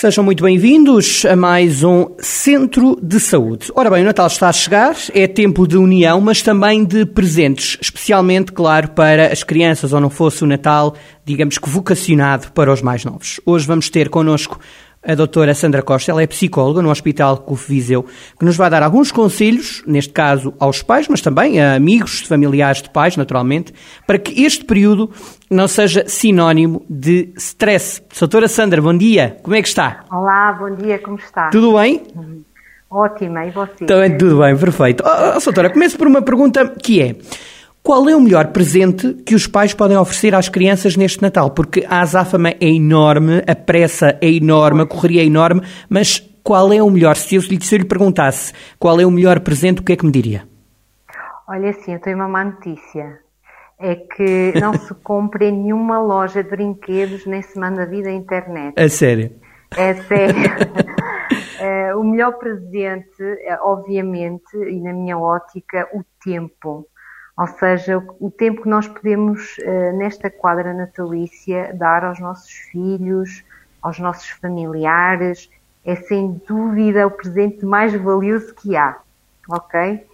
Sejam muito bem-vindos a mais um Centro de Saúde. Ora bem, o Natal está a chegar, é tempo de união, mas também de presentes, especialmente, claro, para as crianças, ou não fosse o Natal, digamos que vocacionado para os mais novos. Hoje vamos ter connosco a doutora Sandra Costa, ela é psicóloga no Hospital CUF Viseu, que nos vai dar alguns conselhos, neste caso aos pais, mas também a amigos, familiares de pais, naturalmente, para que este período não seja sinónimo de stress. Doutora Sandra, bom dia, como é que está? Olá, bom dia, como está? Tudo bem? Ótima, e você? Também tudo bem, perfeito. Oh, oh, doutora, começo por uma pergunta que é, qual é o melhor presente que os pais podem oferecer às crianças neste Natal? Porque a azáfama é enorme, a pressa é enorme, a correria é enorme, mas qual é o melhor? Se eu, se eu lhe perguntasse qual é o melhor presente, o que é que me diria? Olha, sim, eu tenho uma má notícia. É que não se compra em nenhuma loja de brinquedos nem se manda vida à internet. A sério? É sério. é, o melhor presente, é, obviamente, e na minha ótica, o tempo. Ou seja, o tempo que nós podemos, eh, nesta quadra natalícia, dar aos nossos filhos, aos nossos familiares, é sem dúvida o presente mais valioso que há. Ok?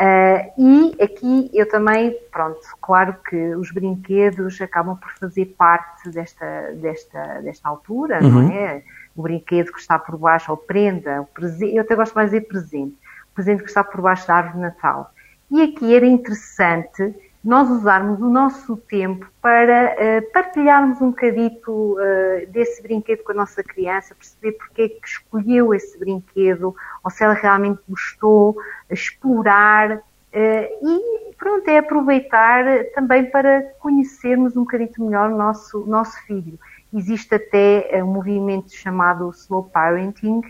Uh, e aqui eu também, pronto, claro que os brinquedos acabam por fazer parte desta, desta, desta altura, uhum. não é? O brinquedo que está por baixo, ou prenda, o presente, eu até gosto mais de dizer presente, o presente que está por baixo da árvore de Natal. E aqui era interessante nós usarmos o nosso tempo para uh, partilharmos um bocadito uh, desse brinquedo com a nossa criança, perceber porque é que escolheu esse brinquedo, ou se ela realmente gostou, explorar uh, e pronto, é aproveitar também para conhecermos um bocadito melhor o nosso, nosso filho. Existe até um movimento chamado Slow Parenting,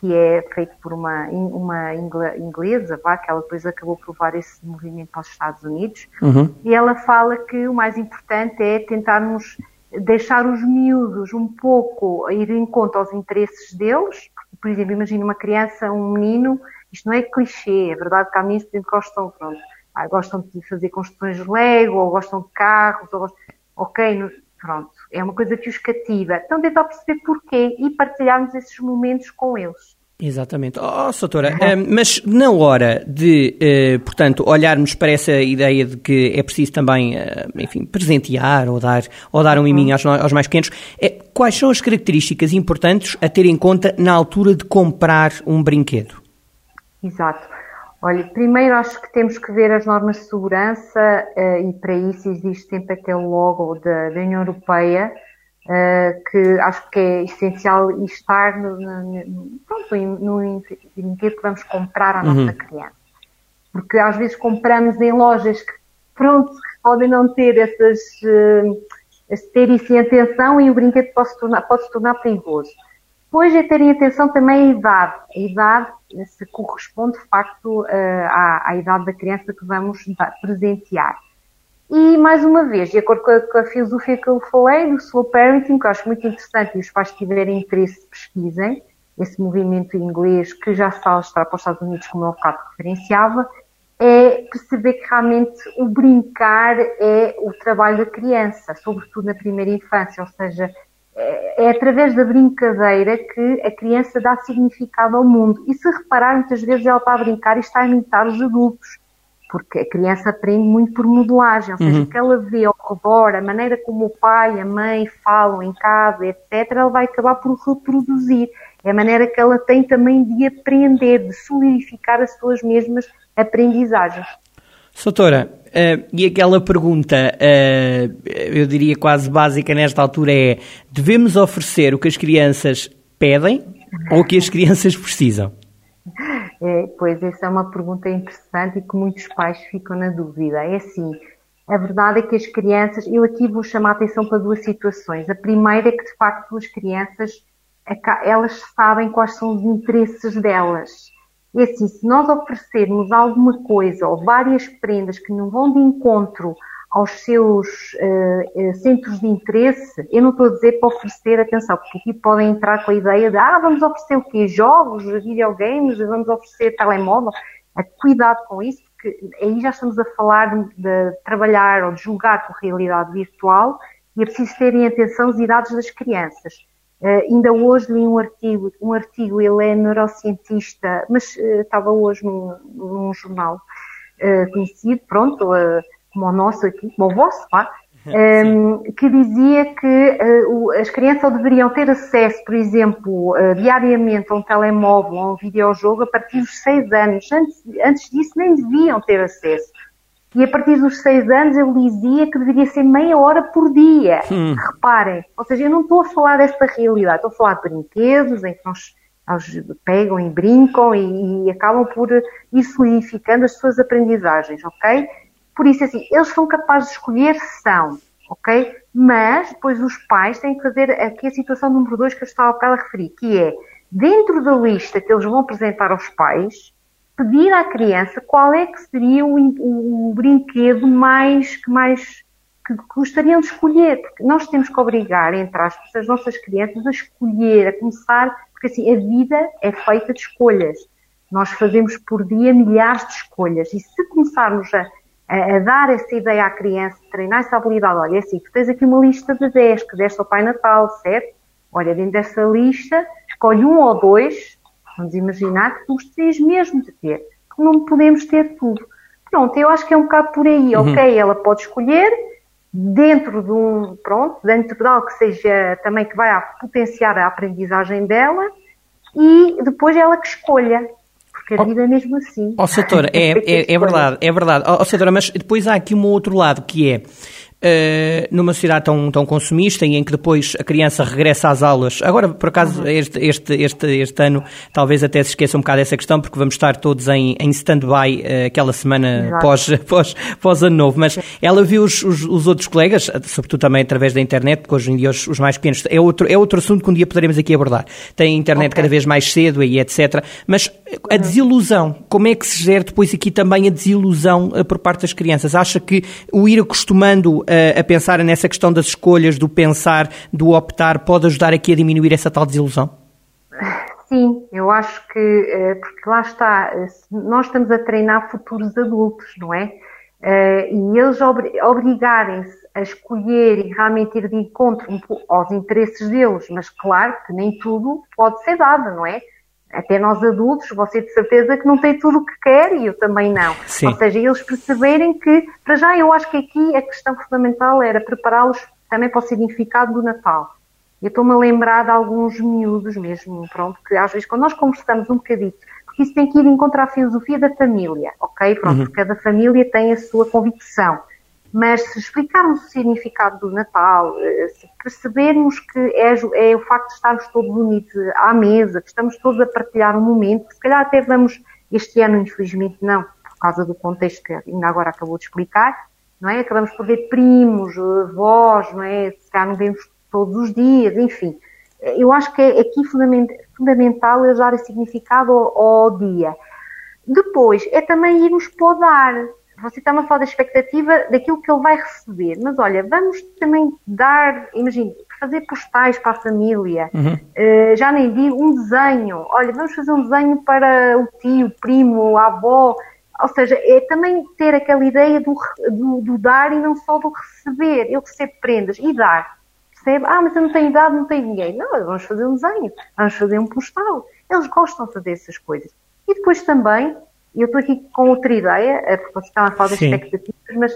que é feito por uma, uma inglesa, vá, que ela depois acabou por levar esse movimento para os Estados Unidos, uhum. e ela fala que o mais importante é tentarmos deixar os miúdos um pouco ir em conta aos interesses deles, por exemplo, imagina uma criança, um menino, isto não é clichê, é verdade que há meninos que gostam, pronto, ah, gostam de fazer construções de Lego, ou gostam de carros, ou gostam, ok, Pronto, é uma coisa que os cativa. Então tentar perceber porquê e partilharmos esses momentos com eles. Exatamente. Oh, doutora, uhum. mas na hora de, eh, portanto, olharmos para essa ideia de que é preciso também, eh, enfim, presentear ou dar, ou dar um miminho aos, aos mais pequenos, é, quais são as características importantes a ter em conta na altura de comprar um brinquedo? Exato. Olha, primeiro acho que temos que ver as normas de segurança uh, e para isso existe sempre aquele logo da, da União Europeia uh, que acho que é essencial estar no, no, pronto, no brinquedo que vamos comprar à nossa uhum. criança. Porque às vezes compramos em lojas que, pronto, podem não ter essas, uh, ter isso em atenção e o brinquedo pode se tornar, pode se tornar perigoso. Depois é ter em atenção também a idade. A idade se corresponde, de facto, eh, à, à idade da criança que vamos presentear. E, mais uma vez, de acordo com a, com a, filosofia que eu falei, do slow parenting, que eu acho muito interessante e os pais tiverem interesse, pesquisem esse movimento inglês que já está a estar para os Estados Unidos, como eu há bocado referenciava, é perceber que realmente o brincar é o trabalho da criança, sobretudo na primeira infância, ou seja, é, é através da brincadeira que a criança dá significado ao mundo. E se reparar, muitas vezes ela está a brincar e está a imitar os adultos, porque a criança aprende muito por modelagem, ou seja, uhum. o que ela vê ao redor, a maneira como o pai, a mãe falam em casa, etc., ela vai acabar por reproduzir. É a maneira que ela tem também de aprender, de solidificar as suas mesmas aprendizagens. Soutora, Uh, e aquela pergunta, uh, eu diria quase básica nesta altura é: devemos oferecer o que as crianças pedem ou o que as crianças precisam? É, pois, essa é uma pergunta interessante e que muitos pais ficam na dúvida. É assim, a verdade é que as crianças, eu aqui vou chamar a atenção para duas situações. A primeira é que, de facto, as crianças, elas sabem quais são os interesses delas e assim, se nós oferecermos alguma coisa ou várias prendas que não vão de encontro aos seus uh, centros de interesse, eu não estou a dizer para oferecer atenção, porque aqui podem entrar com a ideia de, ah, vamos oferecer o quê? Jogos, videogames, vamos oferecer telemóvel. Cuidado com isso, porque aí já estamos a falar de trabalhar ou de julgar com realidade virtual e é preciso terem atenção às idades das crianças. Uh, ainda hoje li um artigo, um artigo, ele é neurocientista, mas uh, estava hoje num, num jornal uh, conhecido, pronto, como o nosso aqui, como o vosso, lá, um, ehm, que dizia que as crianças deveriam ter acesso, por exemplo, diariamente a um telemóvel ou a um videojogo a partir dos 6 anos. Antes, antes disso nem deviam ter acesso. E a partir dos seis anos eu dizia que deveria ser meia hora por dia. Hum. Reparem, ou seja, eu não estou a falar desta realidade, estou a falar de brinquedos em que nós, nós pegam e brincam e, e, acabam por ir solidificando as suas aprendizagens, ok? Por isso, assim, eles são capazes de escolher, são, ok? Mas depois os pais têm que fazer aqui a situação número dois que eu estava a referir, que é, dentro da lista que eles vão apresentar aos pais, pedir à criança qual é que seria o, o, o brinquedo mais que mais que gostariam de escolher, porque nós temos que obrigar, entre aspas, as nossas crianças a escolher, a começar, porque assim, a vida é feita de escolhas. Nós fazemos por dia milhares de escolhas e se começarmos a, a, a dar essa ideia à criança, treinar essa habilidade, olha, é assim, tu tens aqui uma lista de 10 que deste ao Pai Natal, certo? Olha, dentro dessa lista, escolhe um ou dois Vamos imaginar que tu gostarias mesmo de ter, que não podemos ter tudo. Pronto, eu acho que é um bocado por aí, uhum. ok? Ela pode escolher dentro de um, pronto, dentro de algo que seja também que vai potenciar a aprendizagem dela e depois ela que escolha. Porque a vida é mesmo assim. Ó, oh, é, é, é, verdade, é verdade. Ó, oh, mas depois há aqui um outro lado que é Uh, numa sociedade tão, tão consumista e em que depois a criança regressa às aulas. Agora, por acaso, uhum. este, este, este, este ano, talvez até se esqueça um bocado dessa questão, porque vamos estar todos em, em stand-by uh, aquela semana pós, pós, pós ano novo. Mas ela viu os, os, os, outros colegas, sobretudo também através da internet, porque hoje em dia os, os, mais pequenos, é outro, é outro assunto que um dia poderemos aqui abordar. Tem internet okay. cada vez mais cedo e etc. Mas a uhum. desilusão, como é que se gera depois aqui também a desilusão uh, por parte das crianças? Acha que o ir acostumando a, a pensar nessa questão das escolhas, do pensar, do optar, pode ajudar aqui a diminuir essa tal desilusão? Sim, eu acho que, eh, porque lá está, eh, nós estamos a treinar futuros adultos, não é? Eh, e eles obrigarem-se a escolher e realmente ir de encontro aos interesses deles, mas claro que nem tudo pode ser dado, não é? Até nós adultos, você de certeza que não tem tudo o que quer e eu também não. Sim. Ou seja, eles perceberem que, para já, eu acho que aqui a questão fundamental era prepará-los também para o significado do Natal. Eu estou-me a lembrar de alguns miúdos mesmo, pronto, que às vezes quando nós conversamos um bocadito, porque isso tem que ir encontrar a filosofia da família, ok? Pronto, uhum. cada família tem a sua convicção. Mas se explicarmos o significado do Natal, eh, se percebermos que é, é, o facto de estarmos todos unidos à mesa, que estamos todos a partilhar um momento, se calhar até vamos, este ano infelizmente não, por causa do contexto que ainda agora acabou de explicar, não é? Acabamos por ver primos, avós, não é? Se calhar não vemos todos os dias, enfim. Eu acho que é aqui fundamental eles darem significado ao, ao dia. Depois, é também irmos podar você está-me a falar da expectativa daquilo que ele vai receber, mas olha, vamos também dar, imagine, fazer postais para a família, uhum. uh, já nem digo um desenho, olha, vamos fazer um desenho para o tio, o primo, a avó, ou seja, é também ter aquela ideia do, do, do dar e não só do receber. Eu recebo prendas e dar. Percebe? Ah, mas eu não tenho idade, não tenho ninguém. Não, vamos fazer um desenho, vamos fazer um postal. Eles gostam de fazer essas coisas. E depois também eu estou aqui com outra ideia, é porque vocês estão a falar das expectativas, mas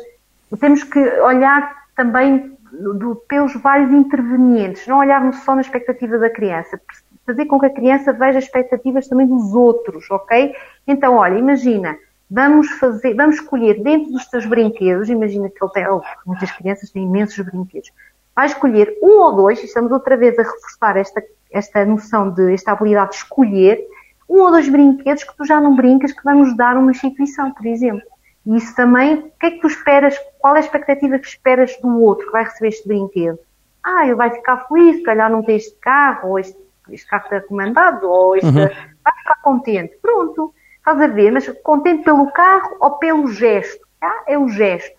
temos que olhar também do, pelos vários intervenientes, não olharmos só na expectativa da criança, fazer com que a criança veja as expectativas também dos outros, ok? Então, olha, imagina, vamos fazer, vamos escolher dentro dos teus brinquedos, imagina que ele tem, oh, muitas crianças têm imensos brinquedos, vai escolher um ou dois, e estamos outra vez a reforçar esta, esta noção de, esta habilidade de escolher, um ou dois brinquedos que tu já não brincas que vamos dar uma instituição, por exemplo. E isso também, o que é que tu esperas, qual é a expectativa que esperas do outro que vai receber este brinquedo? Ah, ele vai ficar feliz, se calhar não tem este carro, ou este, este carro está comandado, ou este, uhum. vai ficar contente. Pronto, estás a ver, mas contente pelo carro ou pelo gesto? Ah, é o gesto.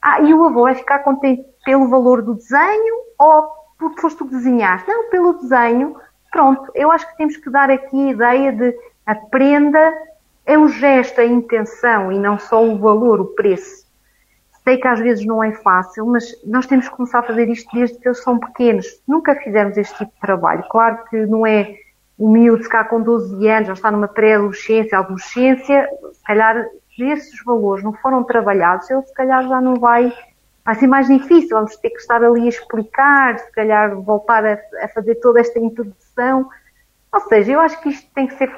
Ah, e o avô vai ficar contente pelo valor do desenho ou porque foste tu que desenhaste? Não, pelo desenho. Pronto, eu acho que temos que dar aqui a ideia de a prenda é o gesto, a intenção e não só o valor, o preço. Sei que às vezes não é fácil, mas nós temos que começar a fazer isto desde que eles são pequenos. Nunca fizemos este tipo de trabalho. Claro que não é o miúdo, cá com 12 anos, já está numa pré-adolescência, adolescência, se calhar se esses valores não foram trabalhados, ele se calhar já não vai, vai ser mais difícil, vamos ter que estar ali a explicar, se calhar voltar a, a fazer toda esta introdução. Ou seja, eu acho que isto tem que ser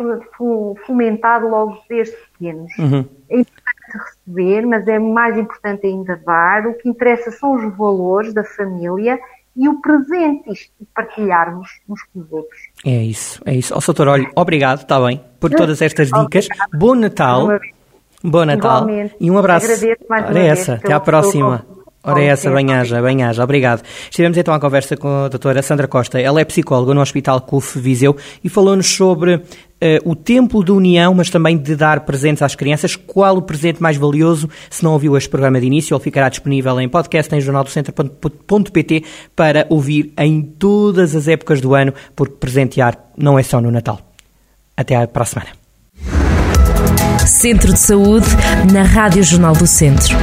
fomentado logo desde pequenos. Uhum. É importante receber, mas é mais importante ainda dar. O que interessa são os valores da família e o presente e partilharmos uns com os outros. É isso, é isso. Ó, oh, doutor, olha, obrigado, está bem, por todas estas dicas. Obrigado. Bom Natal. Bom Natal. Igualmente. E um abraço. Agradeço mais Ora, essa. Até à próxima. Ora, é essa, bem-aja, bem-aja, obrigado. Estivemos então à conversa com a doutora Sandra Costa. Ela é psicóloga no Hospital CUF Viseu e falou-nos sobre uh, o tempo de união, mas também de dar presentes às crianças. Qual o presente mais valioso? Se não ouviu este programa de início, ele ficará disponível em podcast em jornaldocentro.pt para ouvir em todas as épocas do ano, porque presentear não é só no Natal. Até para a semana. Centro de Saúde, na Rádio Jornal do Centro.